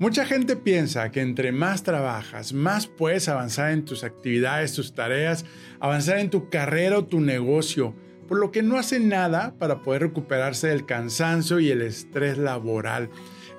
Mucha gente piensa que entre más trabajas, más puedes avanzar en tus actividades, tus tareas, avanzar en tu carrera o tu negocio, por lo que no hacen nada para poder recuperarse del cansancio y el estrés laboral.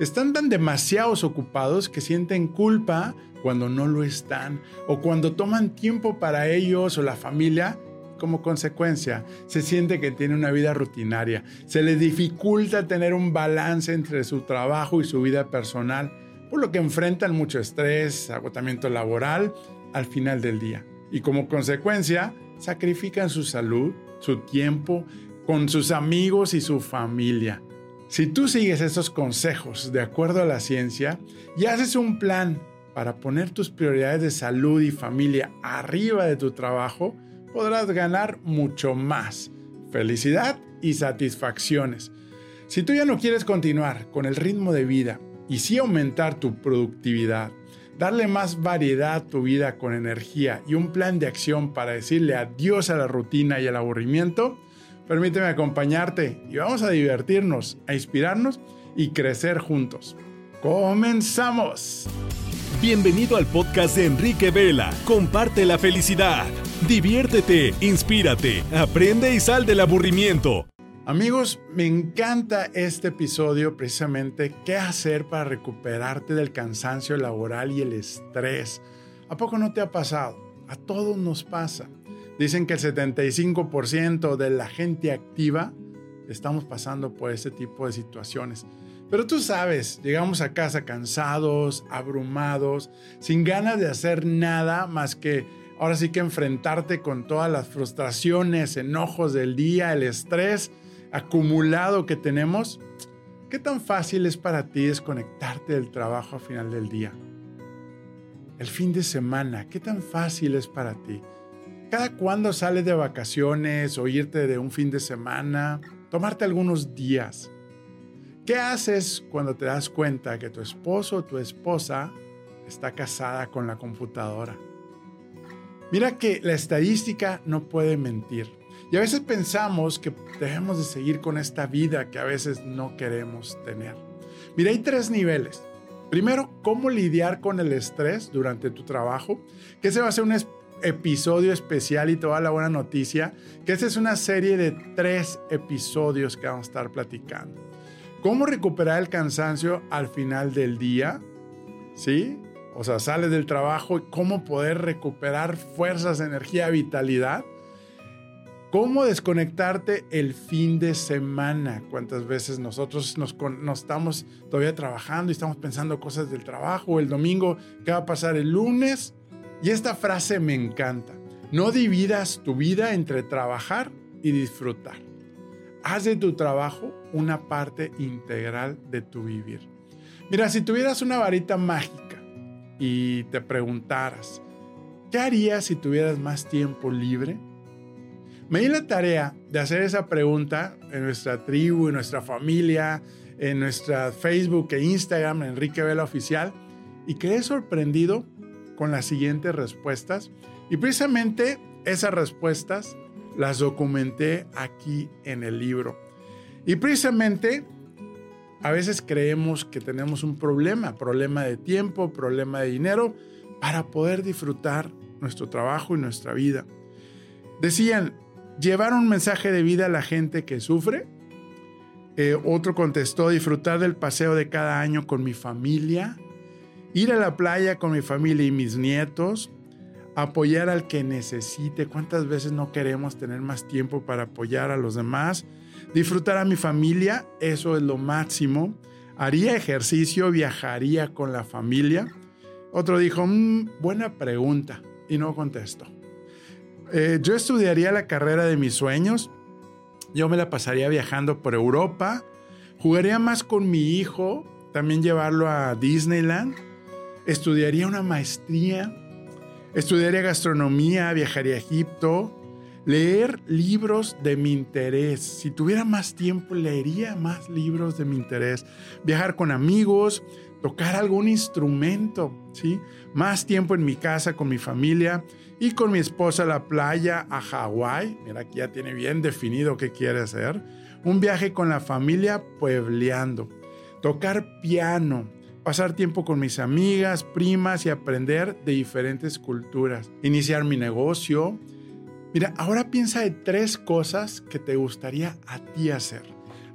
Están tan demasiados ocupados que sienten culpa cuando no lo están o cuando toman tiempo para ellos o la familia como consecuencia, se siente que tiene una vida rutinaria, se les dificulta tener un balance entre su trabajo y su vida personal por lo que enfrentan mucho estrés, agotamiento laboral al final del día. Y como consecuencia, sacrifican su salud, su tiempo, con sus amigos y su familia. Si tú sigues estos consejos de acuerdo a la ciencia y haces un plan para poner tus prioridades de salud y familia arriba de tu trabajo, podrás ganar mucho más felicidad y satisfacciones. Si tú ya no quieres continuar con el ritmo de vida y sí aumentar tu productividad, darle más variedad a tu vida con energía y un plan de acción para decirle adiós a la rutina y al aburrimiento, permíteme acompañarte y vamos a divertirnos, a inspirarnos y crecer juntos. ¡Comenzamos! Bienvenido al podcast de Enrique Vela. Comparte la felicidad. Diviértete, inspírate, aprende y sal del aburrimiento. Amigos, me encanta este episodio precisamente qué hacer para recuperarte del cansancio laboral y el estrés. ¿A poco no te ha pasado? A todos nos pasa. Dicen que el 75% de la gente activa estamos pasando por este tipo de situaciones. Pero tú sabes, llegamos a casa cansados, abrumados, sin ganas de hacer nada más que ahora sí que enfrentarte con todas las frustraciones, enojos del día, el estrés acumulado que tenemos, ¿qué tan fácil es para ti desconectarte del trabajo a final del día? El fin de semana, ¿qué tan fácil es para ti? ¿Cada cuándo sales de vacaciones o irte de un fin de semana? Tomarte algunos días. ¿Qué haces cuando te das cuenta que tu esposo o tu esposa está casada con la computadora? Mira que la estadística no puede mentir. Y a veces pensamos que debemos de seguir con esta vida que a veces no queremos tener. Mira, hay tres niveles. Primero, cómo lidiar con el estrés durante tu trabajo, que ese va a ser un episodio especial y toda la buena noticia, que esta es una serie de tres episodios que vamos a estar platicando. Cómo recuperar el cansancio al final del día, ¿sí? O sea, sales del trabajo y cómo poder recuperar fuerzas, energía, vitalidad ¿Cómo desconectarte el fin de semana? ¿Cuántas veces nosotros nos, estamos todavía trabajando y estamos pensando cosas del trabajo? El domingo, ¿qué va a pasar el lunes? Y esta frase me encanta. No dividas tu vida entre trabajar y disfrutar. Haz de tu trabajo una parte integral de tu vivir. Mira, si tuvieras una varita mágica y te preguntaras, ¿qué harías si tuvieras más tiempo libre? Me di la tarea de hacer esa pregunta en nuestra tribu, en nuestra familia, en nuestra Facebook e Instagram, Enrique Vela Oficial, y quedé sorprendido con las siguientes respuestas. Y precisamente esas respuestas las documenté aquí en el libro. Y precisamente a veces creemos que tenemos un problema, problema de tiempo, problema de dinero, para poder disfrutar nuestro trabajo y nuestra vida. Decían, llevar un mensaje de vida a la gente que sufre. Eh, otro contestó, disfrutar del paseo de cada año con mi familia, ir a la playa con mi familia y mis nietos, apoyar al que necesite. ¿Cuántas veces no queremos tener más tiempo para apoyar a los demás? Disfrutar a mi familia, eso es lo máximo. Haría ejercicio, viajaría con la familia. Otro dijo, mm, buena pregunta, y no contestó. Eh, yo estudiaría la carrera de mis sueños. Yo me la pasaría viajando por Europa. Jugaría más con mi hijo, también llevarlo a Disneyland. Estudiaría una maestría. Estudiaría gastronomía, viajaría a Egipto. Leer libros de mi interés. Si tuviera más tiempo, leería más libros de mi interés. Viajar con amigos, tocar algún instrumento, ¿sí? Más tiempo en mi casa con mi familia y con mi esposa a la playa, a Hawái. Mira, aquí ya tiene bien definido qué quiere hacer. Un viaje con la familia puebleando. Tocar piano, pasar tiempo con mis amigas, primas y aprender de diferentes culturas, iniciar mi negocio. Mira, ahora piensa de tres cosas que te gustaría a ti hacer.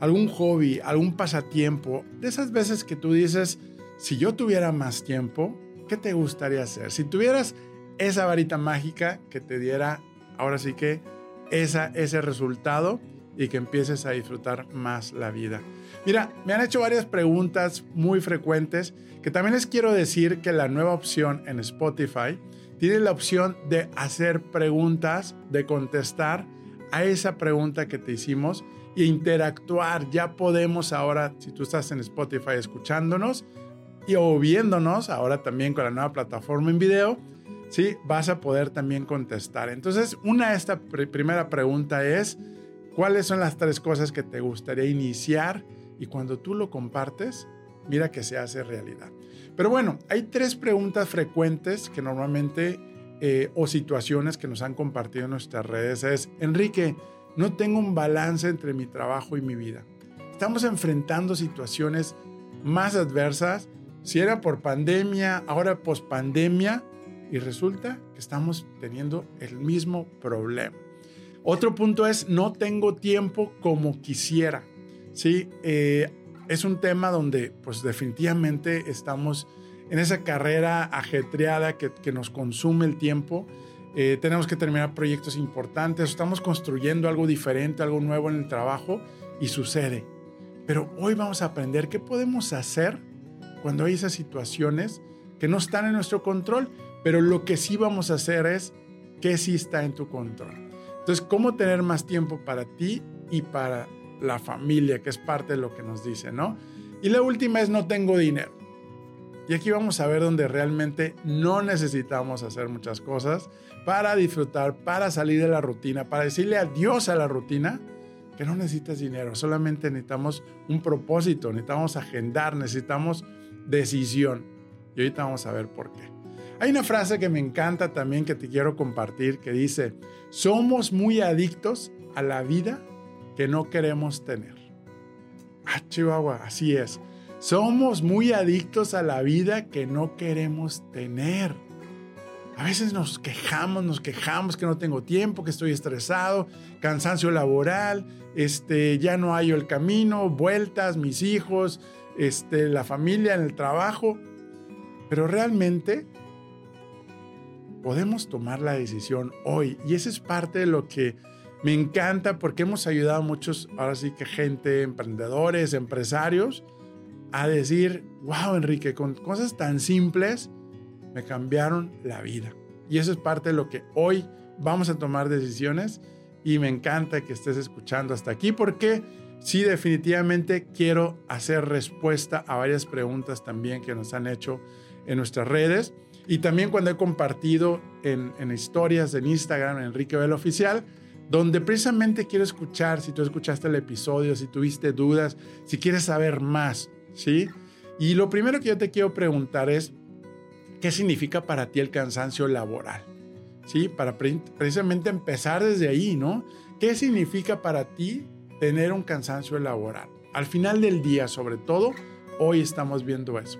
Algún hobby, algún pasatiempo, de esas veces que tú dices, si yo tuviera más tiempo, ¿qué te gustaría hacer? Si tuvieras esa varita mágica que te diera ahora sí que esa, ese resultado y que empieces a disfrutar más la vida. Mira, me han hecho varias preguntas muy frecuentes que también les quiero decir que la nueva opción en Spotify tiene la opción de hacer preguntas, de contestar a esa pregunta que te hicimos e interactuar. Ya podemos ahora, si tú estás en Spotify escuchándonos y o viéndonos, ahora también con la nueva plataforma en video, ¿sí? Vas a poder también contestar. Entonces, una de esta primera pregunta es, ¿cuáles son las tres cosas que te gustaría iniciar? Y cuando tú lo compartes, mira que se hace realidad. Pero bueno, hay tres preguntas frecuentes que normalmente, eh, o situaciones que nos han compartido en nuestras redes. Es, Enrique, no tengo un balance entre mi trabajo y mi vida. Estamos enfrentando situaciones más adversas. Si era por pandemia, ahora post pandemia, y resulta que estamos teniendo el mismo problema. Otro punto es, no tengo tiempo como quisiera. Sí, eh, es un tema donde pues definitivamente estamos en esa carrera ajetreada que, que nos consume el tiempo. Eh, tenemos que terminar proyectos importantes, estamos construyendo algo diferente, algo nuevo en el trabajo y sucede. Pero hoy vamos a aprender qué podemos hacer cuando hay esas situaciones que no están en nuestro control, pero lo que sí vamos a hacer es que sí está en tu control. Entonces, ¿cómo tener más tiempo para ti y para la familia, que es parte de lo que nos dice, ¿no? Y la última es no tengo dinero. Y aquí vamos a ver donde realmente no necesitamos hacer muchas cosas para disfrutar, para salir de la rutina, para decirle adiós a la rutina, que no necesitas dinero, solamente necesitamos un propósito, necesitamos agendar, necesitamos decisión. Y ahorita vamos a ver por qué. Hay una frase que me encanta también que te quiero compartir que dice, somos muy adictos a la vida que no queremos tener. Ah, Chihuahua, así es. Somos muy adictos a la vida que no queremos tener. A veces nos quejamos, nos quejamos que no tengo tiempo, que estoy estresado, cansancio laboral, este, ya no hay el camino, vueltas, mis hijos, este, la familia en el trabajo. Pero realmente podemos tomar la decisión hoy. Y eso es parte de lo que me encanta porque hemos ayudado a muchos, ahora sí que gente, emprendedores, empresarios, a decir, wow, Enrique, con cosas tan simples me cambiaron la vida. Y eso es parte de lo que hoy vamos a tomar decisiones y me encanta que estés escuchando hasta aquí porque sí definitivamente quiero hacer respuesta a varias preguntas también que nos han hecho en nuestras redes. Y también cuando he compartido en, historias en Instagram, Enrique Vela Oficial, donde precisamente quiero escuchar si tú escuchaste el episodio, si tuviste dudas, si quieres saber más, ¿sí? Y lo primero que yo te quiero preguntar es, ¿qué significa para ti el cansancio laboral? ¿Sí? Para precisamente empezar desde ahí, ¿no? ¿Qué significa para ti tener un cansancio laboral? Al final del día, sobre todo, hoy estamos viendo eso.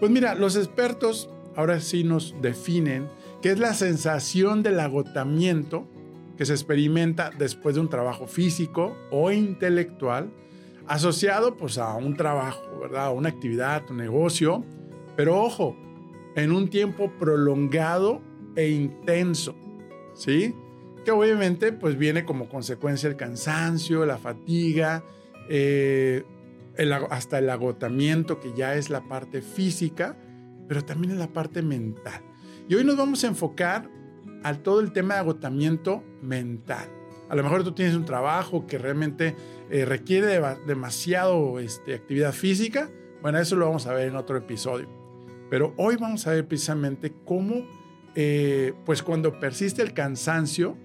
Pues mira, los expertos ahora sí nos definen qué es la sensación del agotamiento que se experimenta después de un trabajo físico o intelectual asociado pues a un trabajo, ¿verdad? A una actividad, un negocio, pero ojo, en un tiempo prolongado e intenso, ¿sí? Que obviamente pues viene como consecuencia el cansancio, la fatiga, eh, hasta el agotamiento que ya es la parte física, pero también en la parte mental. Y hoy nos vamos a enfocar al todo el tema de agotamiento mental. A lo mejor tú tienes un trabajo que realmente eh, requiere demasiado este, actividad física. Bueno, eso lo vamos a ver en otro episodio. Pero hoy vamos a ver precisamente cómo, eh, pues cuando persiste el cansancio,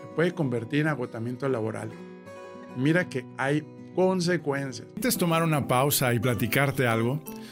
se puede convertir en agotamiento laboral. Mira que hay consecuencias. Antes tomar una pausa y platicarte algo,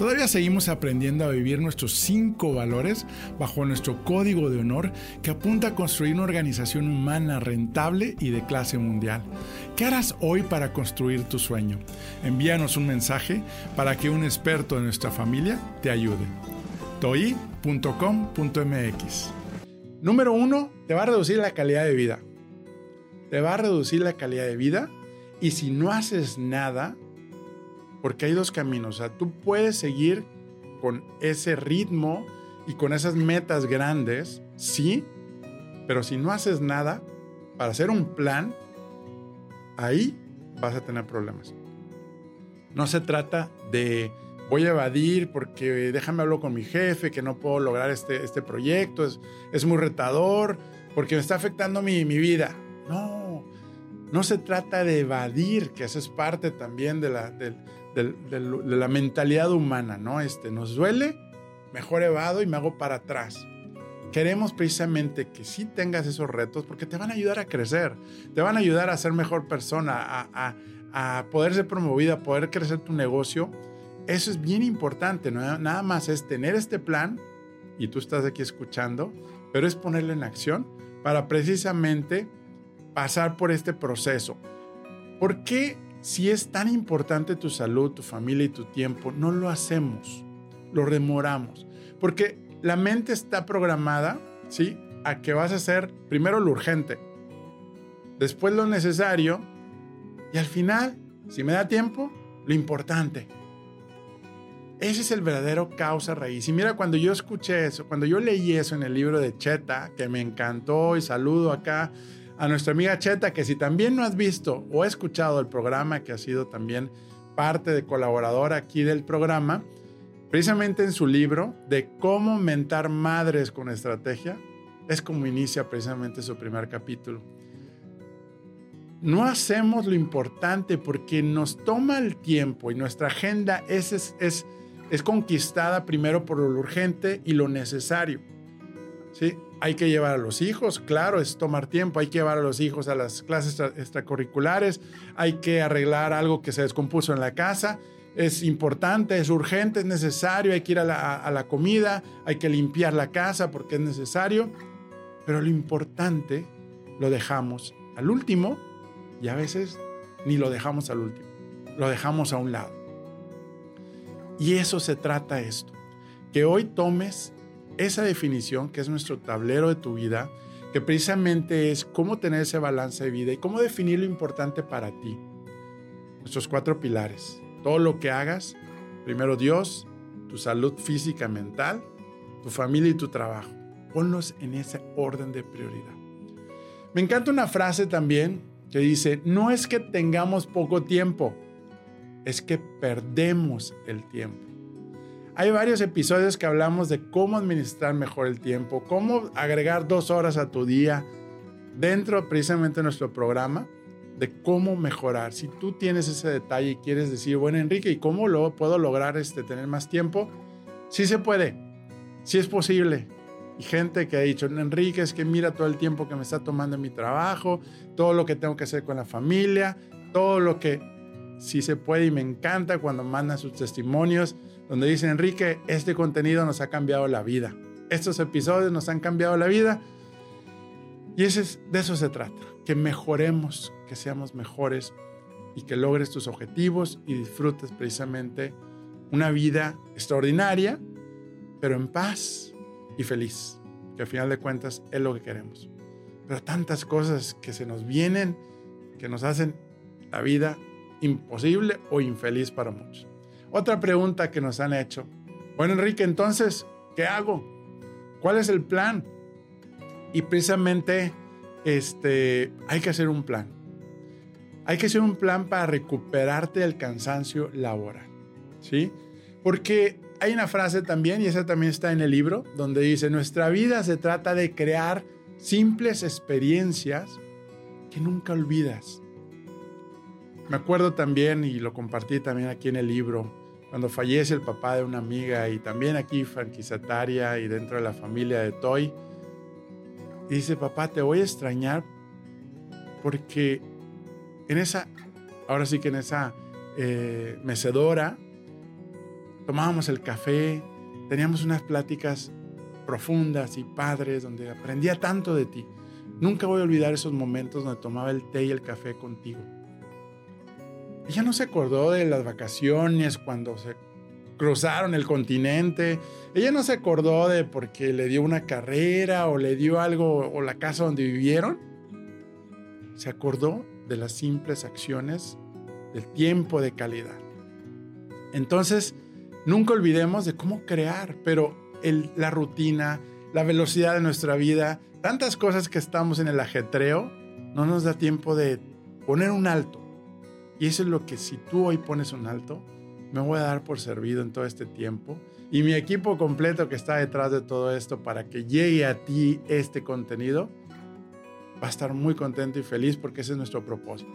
Todavía seguimos aprendiendo a vivir nuestros cinco valores bajo nuestro código de honor que apunta a construir una organización humana rentable y de clase mundial. ¿Qué harás hoy para construir tu sueño? Envíanos un mensaje para que un experto de nuestra familia te ayude. toi.com.mx Número uno, te va a reducir la calidad de vida. Te va a reducir la calidad de vida y si no haces nada, porque hay dos caminos. O sea, tú puedes seguir con ese ritmo y con esas metas grandes, sí, pero si no haces nada para hacer un plan, ahí vas a tener problemas. No se trata de voy a evadir porque déjame hablar con mi jefe que no puedo lograr este, este proyecto, es, es muy retador, porque me está afectando mi, mi vida. No, no se trata de evadir, que eso es parte también de la, de, la mentalidad humana, ¿no? Este, nos duele, mejor evado y me hago para atrás. Queremos precisamente que sí tengas esos retos porque te van a ayudar a crecer, te van a ayudar a ser mejor persona, a, a, poder ser promovida, a poder crecer tu negocio. Eso es bien importante, ¿no? nada más es tener este plan y tú estás aquí escuchando, pero es ponerlo en acción para precisamente pasar por este proceso. ¿Por qué si es tan importante tu salud, tu familia y tu tiempo, no lo hacemos, lo remoramos. Porque la mente está programada, ¿sí? A que vas a hacer primero lo urgente, después lo necesario y al final, si me da tiempo, lo importante. Ese es el verdadero causa raíz. Y mira, cuando yo escuché eso, cuando yo leí eso en el libro de Cheta, que me encantó y saludo acá a nuestra amiga Cheta, que si también no has visto o escuchado el programa, que ha sido también parte de colaboradora aquí del programa, precisamente en su libro de cómo mentar madres con estrategia, es como inicia precisamente su primer capítulo. No hacemos lo importante porque nos toma el tiempo y nuestra agenda es, es, es, es conquistada primero por lo urgente y lo necesario. ¿sí? Hay que llevar a los hijos, claro, es tomar tiempo, hay que llevar a los hijos a las clases extracurriculares, hay que arreglar algo que se descompuso en la casa, es importante, es urgente, es necesario, hay que ir a la, a la comida, hay que limpiar la casa porque es necesario, pero lo importante lo dejamos al último y a veces ni lo dejamos al último, lo dejamos a un lado. Y eso se trata esto, que hoy tomes esa definición que es nuestro tablero de tu vida, que precisamente es cómo tener ese balance de vida y cómo definir lo importante para ti. Nuestros cuatro pilares. Todo lo que hagas, primero Dios, tu salud física, mental, tu familia y tu trabajo. Ponlos en ese orden de prioridad. Me encanta una frase también que dice, no es que tengamos poco tiempo, es que perdemos el tiempo. Hay varios episodios que hablamos de cómo administrar mejor el tiempo, cómo agregar dos horas a tu día dentro precisamente de nuestro programa de cómo mejorar. Si tú tienes ese detalle y quieres decir, bueno, Enrique, ¿y cómo lo puedo lograr este, tener más tiempo? Sí se puede, sí es posible. Y gente que ha dicho, Enrique, es que mira todo el tiempo que me está tomando en mi trabajo, todo lo que tengo que hacer con la familia, todo lo que sí se puede y me encanta cuando mandan sus testimonios donde dice Enrique, este contenido nos ha cambiado la vida. Estos episodios nos han cambiado la vida. Y ese de eso se trata, que mejoremos, que seamos mejores y que logres tus objetivos y disfrutes precisamente una vida extraordinaria, pero en paz y feliz, que al final de cuentas es lo que queremos. Pero tantas cosas que se nos vienen que nos hacen la vida imposible o infeliz para muchos. Otra pregunta que nos han hecho. Bueno, Enrique, entonces, ¿qué hago? ¿Cuál es el plan? Y precisamente este, hay que hacer un plan. Hay que hacer un plan para recuperarte del cansancio laboral. ¿Sí? Porque hay una frase también, y esa también está en el libro, donde dice, nuestra vida se trata de crear simples experiencias que nunca olvidas. Me acuerdo también, y lo compartí también aquí en el libro, cuando fallece el papá de una amiga y también aquí franquiciataria y dentro de la familia de Toy. Dice, papá, te voy a extrañar porque en esa, ahora sí que en esa eh, mecedora, tomábamos el café, teníamos unas pláticas profundas y padres donde aprendía tanto de ti. Nunca voy a olvidar esos momentos donde tomaba el té y el café contigo. Ella no se acordó de las vacaciones cuando se cruzaron el continente. Ella no se acordó de porque le dio una carrera o le dio algo o la casa donde vivieron. Se acordó de las simples acciones del tiempo de calidad. Entonces, nunca olvidemos de cómo crear, pero la rutina, la velocidad de nuestra vida, tantas cosas que estamos en el ajetreo, no nos da tiempo de poner un alto. Y eso es lo que si tú hoy pones un alto, me voy a dar por servido en todo este tiempo. Y mi equipo completo que está detrás de todo esto para que llegue a ti este contenido, va a estar muy contento y feliz porque ese es nuestro propósito.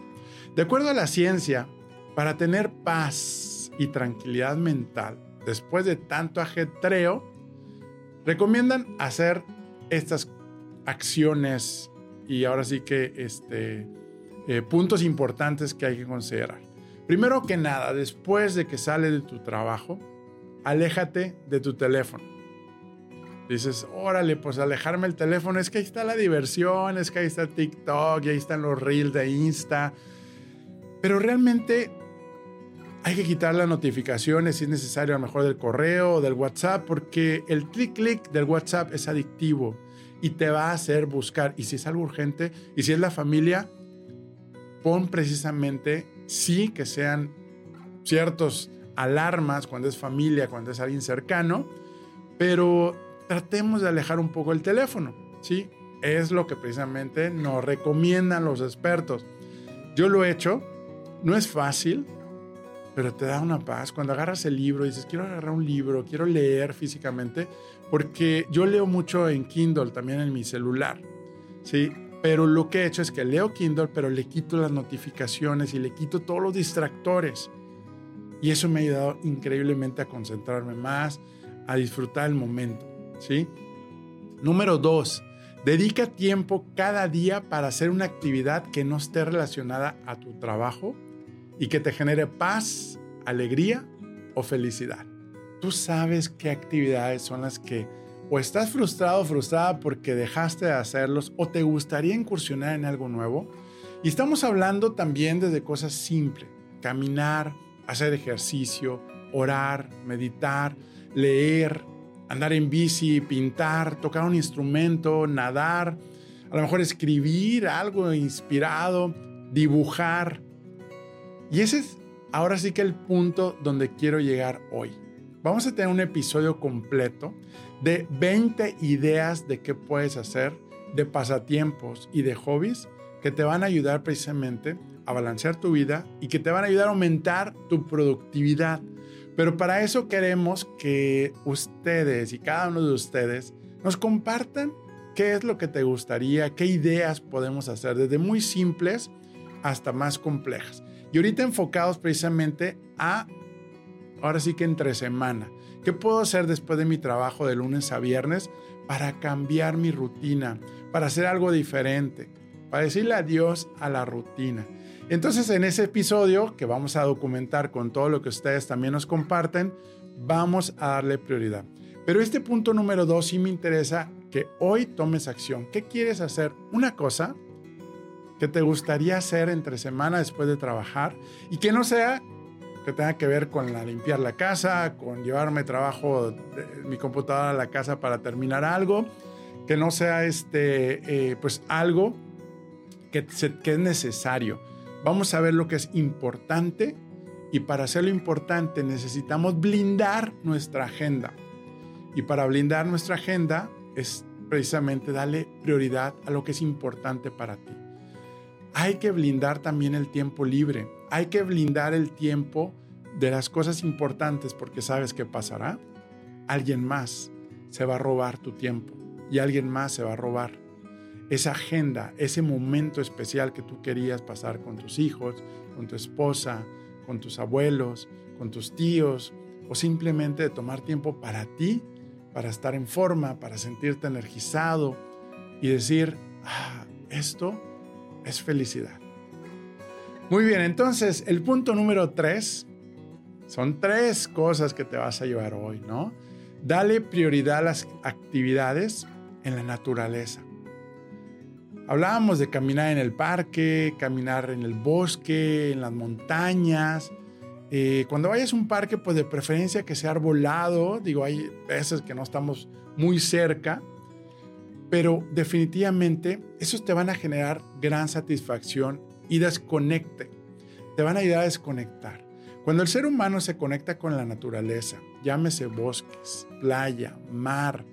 De acuerdo a la ciencia, para tener paz y tranquilidad mental después de tanto ajetreo, recomiendan hacer estas acciones y ahora sí que este, eh, puntos importantes que hay que considerar. Primero que nada, después de que sales de tu trabajo, aléjate de tu teléfono. Dices, órale, pues alejarme el teléfono, es que ahí está la diversión, es que ahí está TikTok, y ahí están los reels de Insta. Pero realmente hay que quitar las notificaciones si es necesario, a lo mejor del correo o del WhatsApp, porque el clic-clic del WhatsApp es adictivo y te va a hacer buscar. Y si es algo urgente, y si es la familia, pon precisamente sí que sean ciertos alarmas cuando es familia, cuando es alguien cercano, pero tratemos de alejar un poco el teléfono, ¿sí? Es lo que precisamente nos recomiendan los expertos. Yo lo he hecho, no es fácil, pero te da una paz. Cuando agarras el libro y dices, quiero agarrar un libro, quiero leer físicamente, porque yo leo mucho en Kindle, también en mi celular, ¿sí? Pero lo que he hecho es que leo Kindle, pero le quito las notificaciones y le quito todos los distractores. Y eso me ha ayudado increíblemente a concentrarme más, a disfrutar el momento, ¿sí? Número dos, dedica tiempo cada día para hacer una actividad que no esté relacionada a tu trabajo y que te genere paz, alegría o felicidad. Tú sabes qué actividades son las que o estás frustrado o frustrada porque dejaste de hacerlos o te gustaría incursionar en algo nuevo. Y estamos hablando también desde cosas simples, caminar, hacer ejercicio, orar, meditar, leer, andar en bici, pintar, tocar un instrumento, nadar, a lo mejor escribir algo inspirado, dibujar, y ese es ahora sí que el punto donde quiero llegar hoy. Vamos a tener un episodio completo de 20 ideas de qué puedes hacer, de pasatiempos y de hobbies que te van a ayudar precisamente a balancear tu vida y que te van a ayudar a aumentar tu productividad. Pero para eso queremos que ustedes y cada uno de ustedes nos compartan qué es lo que te gustaría, qué ideas podemos hacer, desde muy simples hasta más complejas. Y ahorita enfocados precisamente a, ahora sí que entre semana, ¿qué puedo hacer después de mi trabajo de lunes a viernes para cambiar mi rutina, para hacer algo diferente, para decirle adiós a la rutina? Entonces en ese episodio que vamos a documentar con todo lo que ustedes también nos comparten, vamos a darle prioridad. Pero este punto número dos sí me interesa que hoy tomes acción. ¿Qué quieres hacer? Una cosa que te gustaría hacer entre semana después de trabajar y que no sea que tenga que ver con la limpiar la casa, con llevarme trabajo mi computadora a la casa para terminar algo, que no sea este, eh, pues algo que, que es necesario. Vamos a ver lo que es importante y para hacerlo importante necesitamos blindar nuestra agenda. Y para blindar nuestra agenda es precisamente darle prioridad a lo que es importante para ti hay que blindar también el tiempo libre. Hay que blindar el tiempo de las cosas importantes porque sabes qué pasará. Alguien más se va a robar tu tiempo y alguien más se va a robar esa agenda, ese momento especial que tú querías pasar con tus hijos, con tu esposa, con tus abuelos, con tus tíos, o simplemente de tomar tiempo para ti, para estar en forma, para sentirte energizado y decir, ah, esto es felicidad. Muy bien, entonces el punto número tres, son tres cosas que te vas a llevar hoy, ¿no? Dale prioridad a las actividades en la naturaleza. Hablábamos de caminar en el parque, caminar en el bosque, en las montañas. Eh, cuando vayas a un parque, pues de preferencia que sea arbolado. Digo, hay veces que no estamos muy cerca, pero definitivamente esos te van a generar gran satisfacción y desconecte. Te van a ayudar a desconectar. Cuando el ser humano se conecta con la naturaleza, llámese bosques, playa, mar,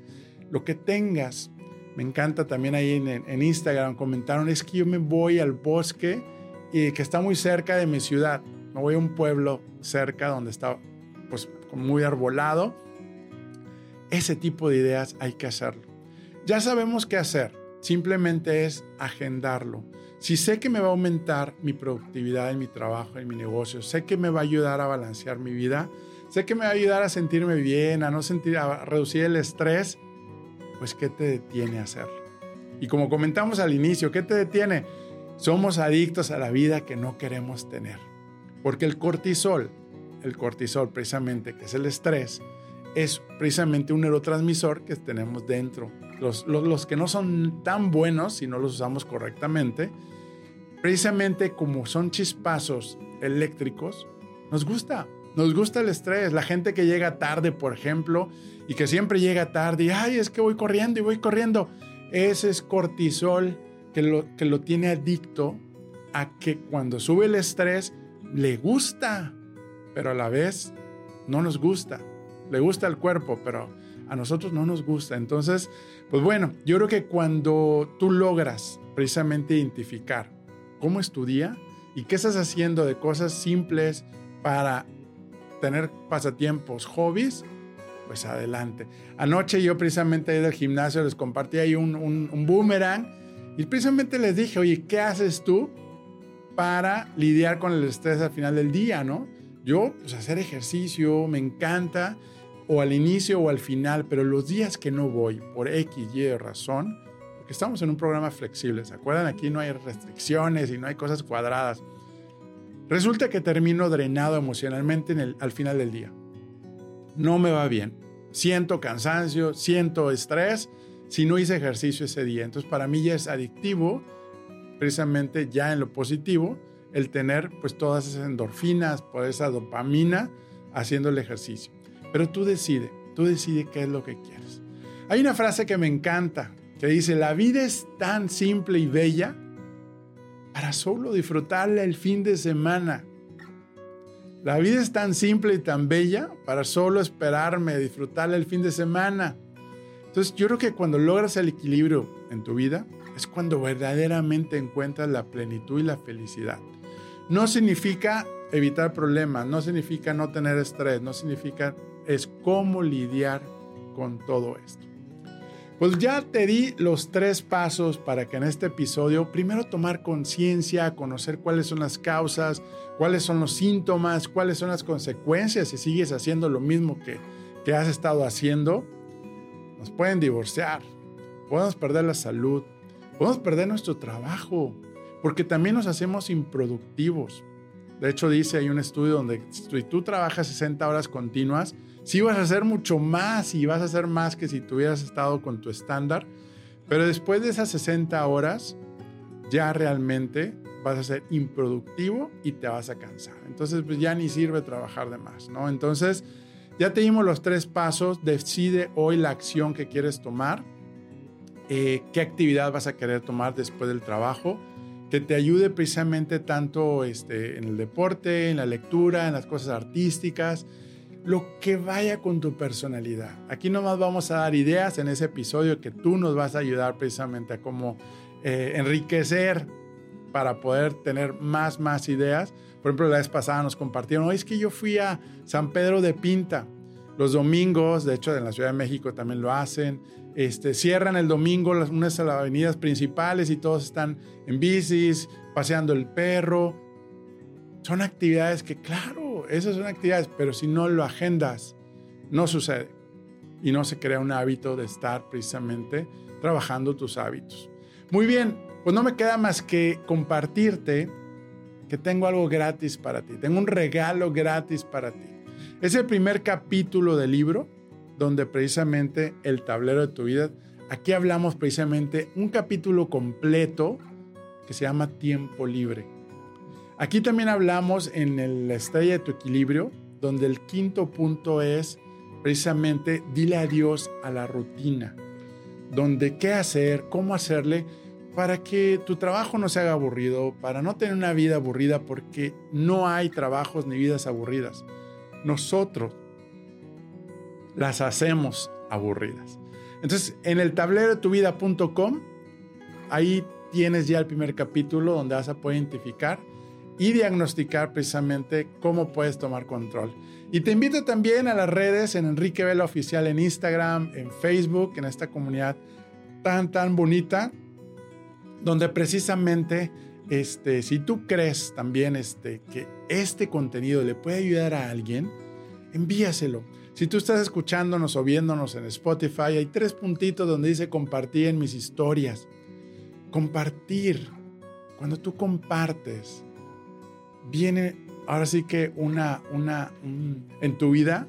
lo que tengas, me encanta también ahí en, Instagram, comentaron, es que yo me voy al bosque y que está muy cerca de mi ciudad. Me voy a un pueblo cerca donde está pues muy arbolado. Ese tipo de ideas hay que hacerlo. Ya sabemos qué hacer, simplemente es agendarlo. Si sé que me va a aumentar mi productividad en mi trabajo, en mi negocio, sé que me va a ayudar a balancear mi vida, sé que me va a ayudar a sentirme bien, a no sentir, a reducir el estrés, pues ¿qué te detiene a hacerlo? Y como comentamos al inicio, ¿qué te detiene? Somos adictos a la vida que no queremos tener. Porque el cortisol, el cortisol precisamente, que es el estrés, es precisamente un neurotransmisor que tenemos dentro. Los, los, que no son tan buenos si no los usamos correctamente, precisamente como son chispazos eléctricos, nos gusta, nos gusta el estrés. La gente que llega tarde, por ejemplo, y que siempre llega tarde y, ay, es que voy corriendo y voy corriendo. Ese es cortisol que lo, que lo tiene adicto a que cuando sube el estrés le gusta, pero a la vez no nos gusta. Le gusta al cuerpo, pero a nosotros no nos gusta. Entonces, pues bueno, yo creo que cuando tú logras precisamente identificar cómo es tu día y qué estás haciendo de cosas simples para tener pasatiempos, hobbies, pues adelante. Anoche yo precisamente ahí del gimnasio les compartí ahí un, un, boomerang y precisamente les dije, oye, ¿qué haces tú para lidiar con el estrés al final del día, no? Yo, pues hacer ejercicio, me encanta, o al inicio o al final, pero los días que no voy por X, Y razón, porque estamos en un programa flexible, ¿se acuerdan? Aquí no hay restricciones y no hay cosas cuadradas. Resulta que termino drenado emocionalmente en el, al final del día no me va bien. Siento cansancio, siento estrés si no hice ejercicio ese día. Entonces para mí ya es adictivo, precisamente ya en lo positivo, el tener pues todas esas endorfinas, por esa dopamina haciendo el ejercicio. Pero tú decide, tú decide qué es lo que quieres. Hay una frase que me encanta, que dice, la vida es tan simple y bella para solo disfrutarla el fin de semana. La vida es tan simple y tan bella para solo esperarme, disfrutarla el fin de semana. Entonces yo creo que cuando logras el equilibrio en tu vida es cuando verdaderamente encuentras la plenitud y la felicidad. No significa evitar problemas, no significa no tener estrés, no significa es cómo lidiar con todo esto. Pues ya te di los tres pasos para que en este episodio primero tomar conciencia, conocer cuáles son las causas, cuáles son los síntomas, cuáles son las consecuencias si sigues haciendo lo mismo que, que has estado haciendo. Nos pueden divorciar, podemos perder la salud, podemos perder nuestro trabajo, porque también nos hacemos improductivos. De hecho, dice, hay un estudio donde si tú trabajas 60 horas continuas, sí vas a hacer mucho más y vas a hacer más que si tuvieras estado con tu estándar, pero después de esas 60 horas, ya realmente vas a ser improductivo y te vas a cansar. Entonces, pues ya ni sirve trabajar de más, ¿no? Entonces, ya te dimos los tres pasos. Decide hoy la acción que quieres tomar, eh, qué actividad vas a querer tomar después del trabajo, que te ayude precisamente tanto este, en el deporte, en la lectura, en las cosas artísticas, lo que vaya con tu personalidad. Aquí nomás vamos a dar ideas en ese episodio que tú nos vas a ayudar precisamente a cómo eh, enriquecer para poder tener más, más ideas. Por ejemplo, la vez pasada nos compartieron, es que yo fui a San Pedro de Pinta. los domingos, de hecho en la Ciudad de México también lo hacen. Este, cierran el domingo las, unas avenidas principales y todos están en bicis, paseando el perro. Son actividades que, claro, esas son actividades, pero si no lo agendas, no sucede. Y no se crea un hábito de estar precisamente trabajando tus hábitos. Muy bien, pues no me queda más que compartirte que tengo algo gratis para ti. Tengo un regalo gratis para ti. Es el primer capítulo del libro donde precisamente el tablero de tu vida, aquí hablamos precisamente un capítulo completo que se llama tiempo libre. Aquí también hablamos en la estrella de tu equilibrio, donde el quinto punto es precisamente dile adiós a la rutina, donde qué hacer, cómo hacerle para que tu trabajo no se haga aburrido, para no tener una vida aburrida, porque no hay trabajos ni vidas aburridas. Nosotros las hacemos aburridas. Entonces, en el tablero de tu vida.com, ahí tienes ya el primer capítulo donde vas a poder identificar y diagnosticar precisamente cómo puedes tomar control. Y te invito también a las redes en Enrique Vela Oficial en Instagram, en Facebook, en esta comunidad tan, tan bonita, donde precisamente, este, si tú crees también este, que este contenido le puede ayudar a alguien, envíaselo. Si tú estás escuchándonos o viéndonos en Spotify, hay tres puntitos donde dice compartir en mis historias. Compartir. Cuando tú compartes, viene ahora sí que una, una, en tu vida,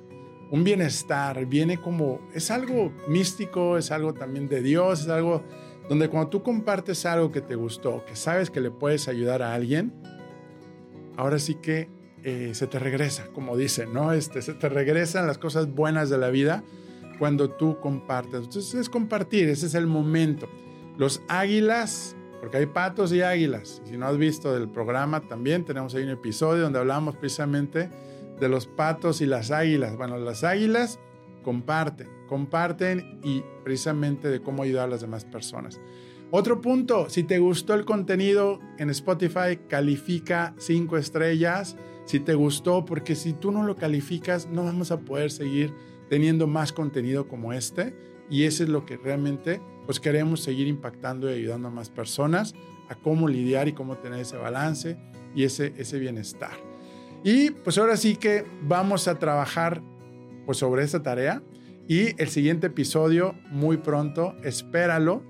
un bienestar, viene como, es algo místico, es algo también de Dios, es algo donde cuando tú compartes algo que te gustó, que sabes que le puedes ayudar a alguien, ahora sí que eh, se te regresa, como dicen, ¿no? Este, se te regresan las cosas buenas de la vida cuando tú compartes. Entonces es compartir, ese es el momento. Los águilas, porque hay patos y águilas. Si no has visto del programa, también tenemos ahí un episodio donde hablamos precisamente de los patos y las águilas. Bueno, las águilas comparten, comparten y precisamente de cómo ayudar a las demás personas. Otro punto, si te gustó el contenido en Spotify, califica cinco estrellas si te gustó, porque si tú no lo calificas, no vamos a poder seguir teniendo más contenido como este. Y eso es lo que realmente pues queremos seguir impactando y ayudando a más personas a cómo lidiar y cómo tener ese balance y ese, ese bienestar. Y pues ahora sí que vamos a trabajar pues sobre esta tarea y el siguiente episodio muy pronto, espéralo.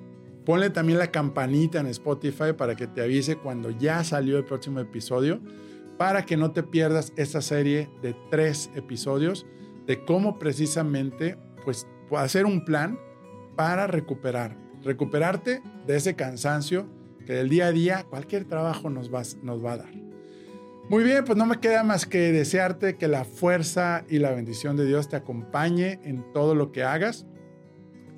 Ponle también la campanita en Spotify para que te avise cuando ya salió el próximo episodio para que no te pierdas esta serie de tres episodios de cómo precisamente pues hacer un plan para recuperar, recuperarte de ese cansancio que del día a día cualquier trabajo nos va, nos va a dar. Muy bien, pues no me queda más que desearte que la fuerza y la bendición de Dios te acompañe en todo lo que hagas,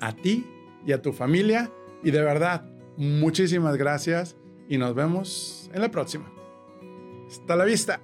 a ti y a tu familia. Y de verdad, muchísimas gracias y nos vemos en la próxima. Hasta la vista.